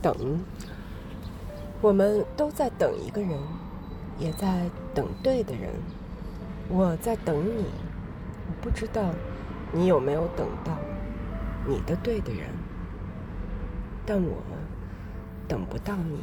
等，我们都在等一个人，也在等对的人。我在等你，我不知道你有没有等到你的对的人，但我等不到你。